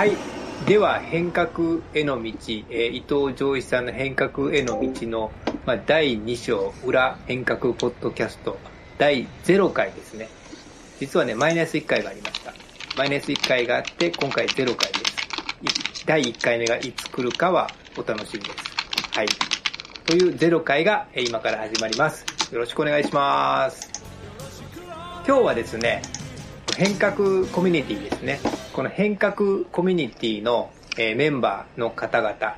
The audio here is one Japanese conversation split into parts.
はい。では、変革への道、え伊藤浄一さんの変革への道の、まあ、第2章、裏変革ポッドキャスト、第0回ですね。実はね、マイナス1回がありました。マイナス1回があって、今回0回です。第1回目がいつ来るかはお楽しみです。はい。という0回が今から始まります。よろしくお願いします。今日はですね、変革コミュニティですね。この変革コミュニティの、えメンバーの方々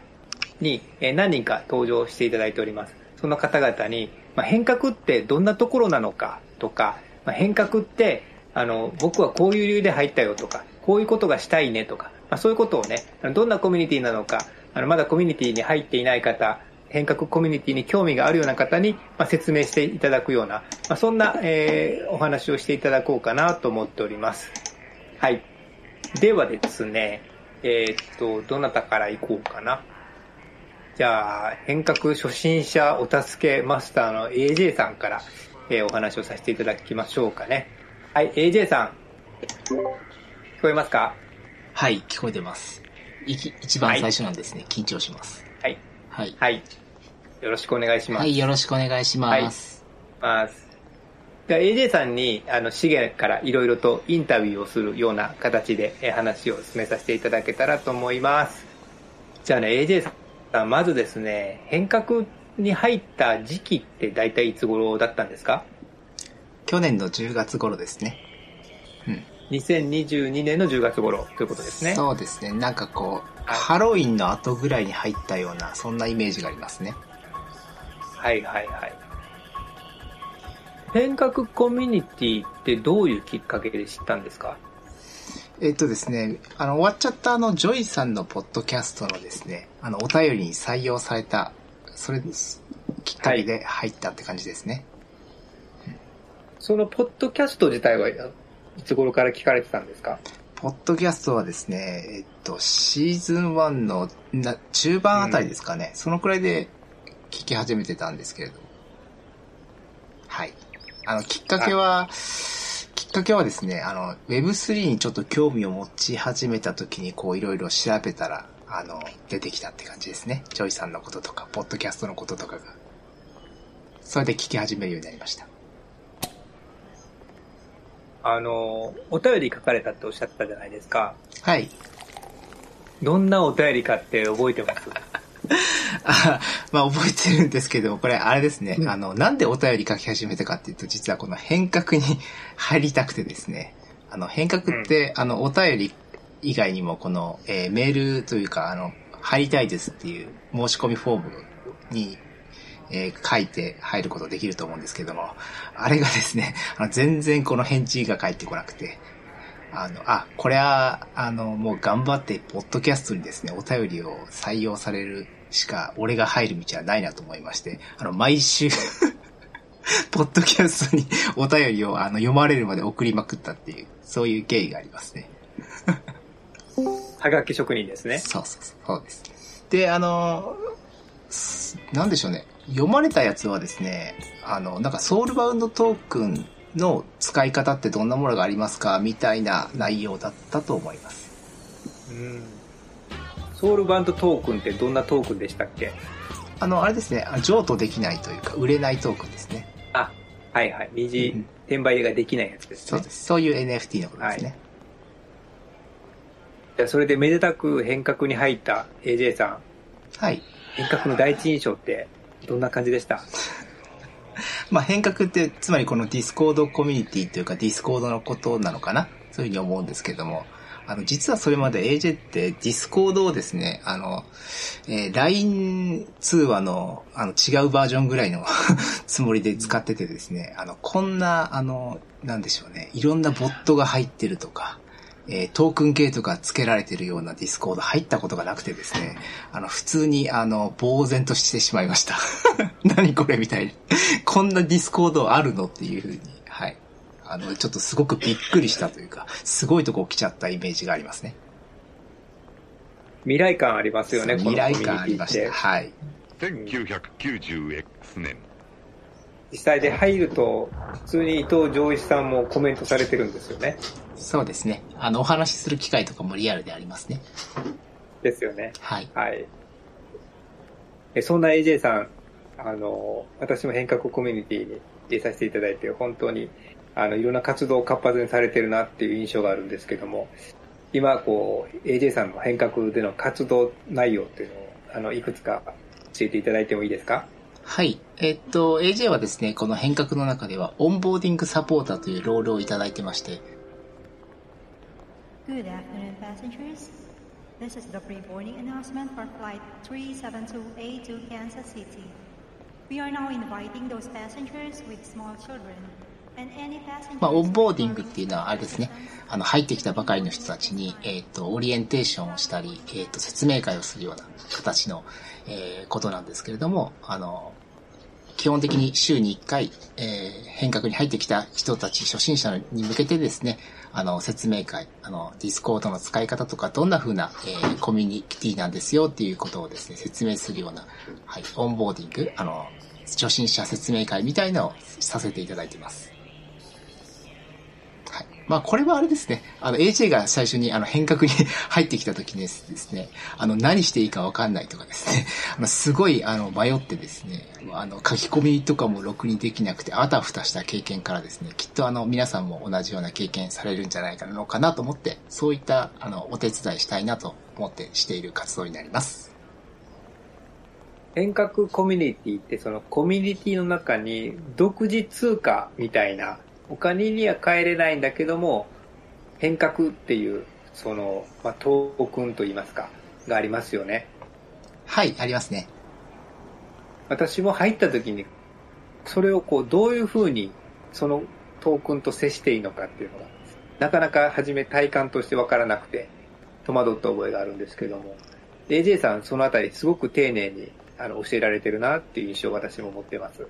に、え何人か登場していただいております。その方々に、ま、変革ってどんなところなのかとか、ま、変革って、あの、僕はこういう理由で入ったよとか、こういうことがしたいねとか、ま、そういうことをね、どんなコミュニティなのか、あの、まだコミュニティに入っていない方、変革コミュニティに興味があるような方に、まあ、説明していただくような、まあ、そんな、えーお話をしていただこうかなと思っております。はい。ではですね、えーっと、どなたから行こうかな。じゃあ、変革初心者お助けマスターの AJ さんから、えーお話をさせていただきましょうかね。はい、AJ さん。聞こえますか？はい、聞こえてます。いき一番最初なんですね、緊張します。はい。はい。はい。よろしくお願いします。はい、よろしくお願いします。ます。じゃあ AJ さんに、あの、資源からいろいろとインタビューをするような形でえー話を進めさせていただけたらと思います。じゃあね、AJ さん、まずですね、変革に入った時期って大体いつ頃だったんですか？去年の10月頃ですね。うん。2022年の10月頃ということですね。そうですね。なんかこう、はいハロウィンの後ぐらいに入ったような、そんなイメージがありますね。はいはいはい。変革コミュニティってどういうきっかけで知ったんですか？えっとですね、あの、終わっちゃったあの、ジョイさんのポッドキャストのですね、あの、お便りに採用された、それです、きっかけで入ったって感じですね。そのポッドキャスト自体はいつ頃から聞かれてたんですか？ポッドキャストはですね、えっと、シーズン1のな中盤あたりですかね、そのくらいで聞き始めてたんですけれど。はい。あの、きっかけは、きっかけはですね、あの、Web3 にちょっと興味を持ち始めた時に、こう、いろいろ調べたら、あの、出てきたって感じですね。ジョイさんのこととか、ポッドキャストのこととかが。それで聞き始めるようになりました。あの、お便り書かれたっておっしゃったじゃないですか。はい。どんなお便りかって覚えてます？あ まあ覚えてるんですけど、これあれですね、うん。あの、なんでお便り書き始めたかっていうと、実はこの変革に 入りたくてですね、あの、変革って、あの、お便り以外にも、この、えーメールというか、あの、入りたいですっていう申し込みフォームに、えー書いて入ることできると思うんですけども、あれがですね、あの全然この返事が返ってこなくて、あの、あ、これは、あの、もう頑張って、ポッドキャストにですね、お便りを採用されるしか、俺が入る道はないなと思いまして、あの、毎週、ポッドキャストにお便りをあの読まれるまで送りまくったっていう、そういう経緯がありますね。はがき職人ですね。そうそうそう、そうです。で、あの、すなんでしょうね。読まれたやつはですね、あの、なんかソウルバウンドトークンの使い方ってどんなものがありますかみたいな内容だったと思います。うん。ソウルバンドトークンってどんなトークンでしたっけ？あの、あれですね、あ譲渡できないというか、売れないトークンですね。あ、はいはい。二次うん転売ができないやつですね。そうです。そういう NFT のことですね。じゃあそれでめでたく変革に入った AJ さん、はい。変革の第一印象ってどんな感じでした？まあ、変革って、つまりこのディスコードコミュニティというか、ディスコードのことなのかな？そういうふうに思うんですけども、あの、実はそれまで AJ ってディスコードをですね、あの、えー LINE 通話の、あの、違うバージョンぐらいの つもりで使っててですね、あの、こんな、あの、なんでしょうね、いろんなボットが入ってるとか、えートークンゲートが付けられてるようなディスコード入ったことがなくてですね、あの、普通に、あの、呆然としてしまいました。何これみたいに。こんなディスコードあるのっていうふうに、あの、ちょっとすごくびっくりしたというか、すごいとこ来ちゃったイメージがありますね。未来感ありますよね、未来感ありました。はい。1990X 年実際で入ると、普通に伊藤穰一さんもコメントされてるんですよね。そうですね。あの、お話しする機会とかもリアルでありますね。ですよね。はい。はい。えそんな AJ さん、あの、私も変革コミュニティに入れさせていただいて、本当に、あの、いろんな活動を活発にされてるなっていう印象があるんですけども、今、こう、AJ さんの変革での活動内容っていうのを、あの、いくつか教えていただいてもいいですかはい。えっと、AJ はですね、この変革の中では、オンボーディングサポーターというロールをいただいてまして、Good afternoon, passengers. This is the pre-boarding announcement for Flight 3728 to Kansas City. We are now inviting those passengers with small children. まあ、オンボーディングっていうのはあれですね、あの、入ってきたばかりの人たちに、えっと、オリエンテーションをしたり、えっと、説明会をするような形の、えーことなんですけれども、あの、基本的に週に1回、えー変革に入ってきた人たち、初心者に向けてですね、あの、説明会、あの、ディスコードの使い方とか、どんな風な、えーコミュニティなんですよっていうことをですね、説明するような、はい、オンボーディング、あの、初心者説明会みたいなのをさせていただいてます。まあ、これはあれですね。あの、AJ が最初にあの変革に 入ってきた時にですね、あの、何していいかわかんないとかですね、あの、すごい、あの、迷ってですね、あの、書き込みとかもろくにできなくて、あたふたした経験からですね、きっとあの、皆さんも同じような経験されるんじゃないかなのかなと思って、そういった、あの、お手伝いしたいなと思ってしている活動になります。変革コミュニティってそのコミュニティの中に独自通貨みたいなお金には変えれないんだけども変革っていうその、まあ、トークンといいますかがありますよね。はい、ありますね。私も入った時にそれをこうどういうふうにそのトークンと接していいのかっていうのがなかなか初め体感としてわからなくて戸惑った覚えがあるんですけども AJ さんそのあたりすごく丁寧にあの教えられてるなっていう印象を私も持ってます。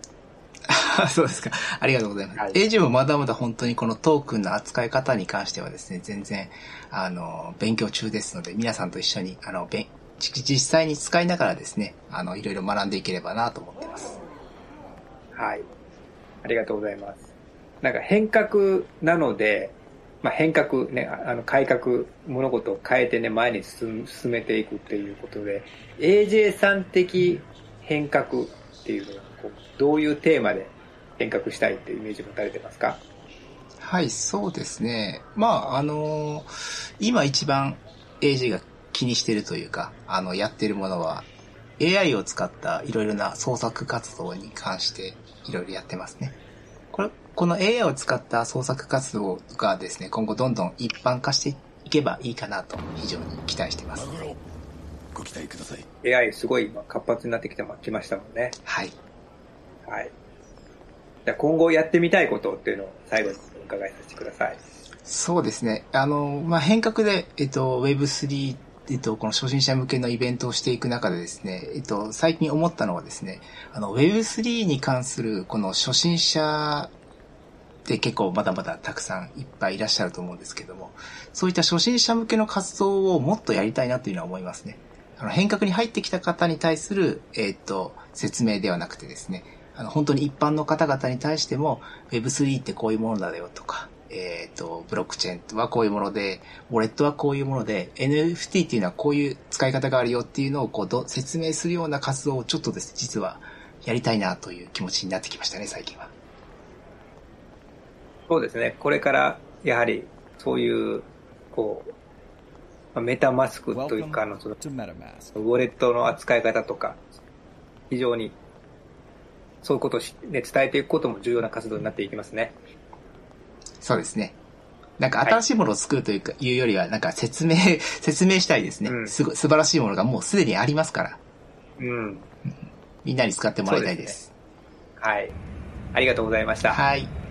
あ そうですか。ありがとうございます。はい AJ もまだまだ本当にこのトークンの扱い方に関してはですね、全然、あの、勉強中ですので、皆さんと一緒に、あの、べん実際に使いながらですね、あの、いろいろ学んでいければなと思っています。はい。ありがとうございます。なんか変革なので、まあ、変革ね、ああの改革、物事を変えてね、前に進めていくっていうことで、AJ さん的変革っていうのはこう、どういうテーマで変革したいっていうイメージ持たれてますか？はい、そうですね。まあ、あの今一番 AJ が気にしてるというか、あの、やってるものは、AI を使ったいろいろな創作活動に関していろいろやってますね。これ、この AI を使った創作活動がですね、今後どんどん一般化していけばいいかなと非常に期待しています。ご期待ください ?AI すごい今活発になってきてまきましたもんね。はい。はい。じゃ今後やってみたいことっていうのを最後にお伺いさせてください。そうですね。あの、まあ、変革で、えっと、Web3、えっと、この初心者向けのイベントをしていく中でですね、えっと、最近思ったのはですね、あの、Web3 に関する、この初心者って結構まだまだたくさんいっぱいいらっしゃると思うんですけども、そういった初心者向けの活動をもっとやりたいなというのは思いますね。あの、変革に入ってきた方に対する、えっと、説明ではなくてですね、あの、本当に一般の方々に対しても、Web3 ってこういうものだよとか、えっ、と、ブロックチェーンはこういうもので、ウォレットはこういうもので、NFT っていうのはこういう使い方があるよっていうのをこうど説明するような活動をちょっとですね、実はやりたいなという気持ちになってきましたね、最近は。そうですね。これから、やはり、そういう、こう、メタマスクというか、あの、その、ウォレットの扱い方とか、非常に、そういうことをし、ね、伝えていくことも重要な活動になっていきますね。そうですね。なんか新しいものを作るというか、いうよりは、なんか説明、説明したいですね。うんすご素晴らしいものがもうすでにありますから、うん。みんなに使ってもらいたいです。はい。ありがとうございました。はい。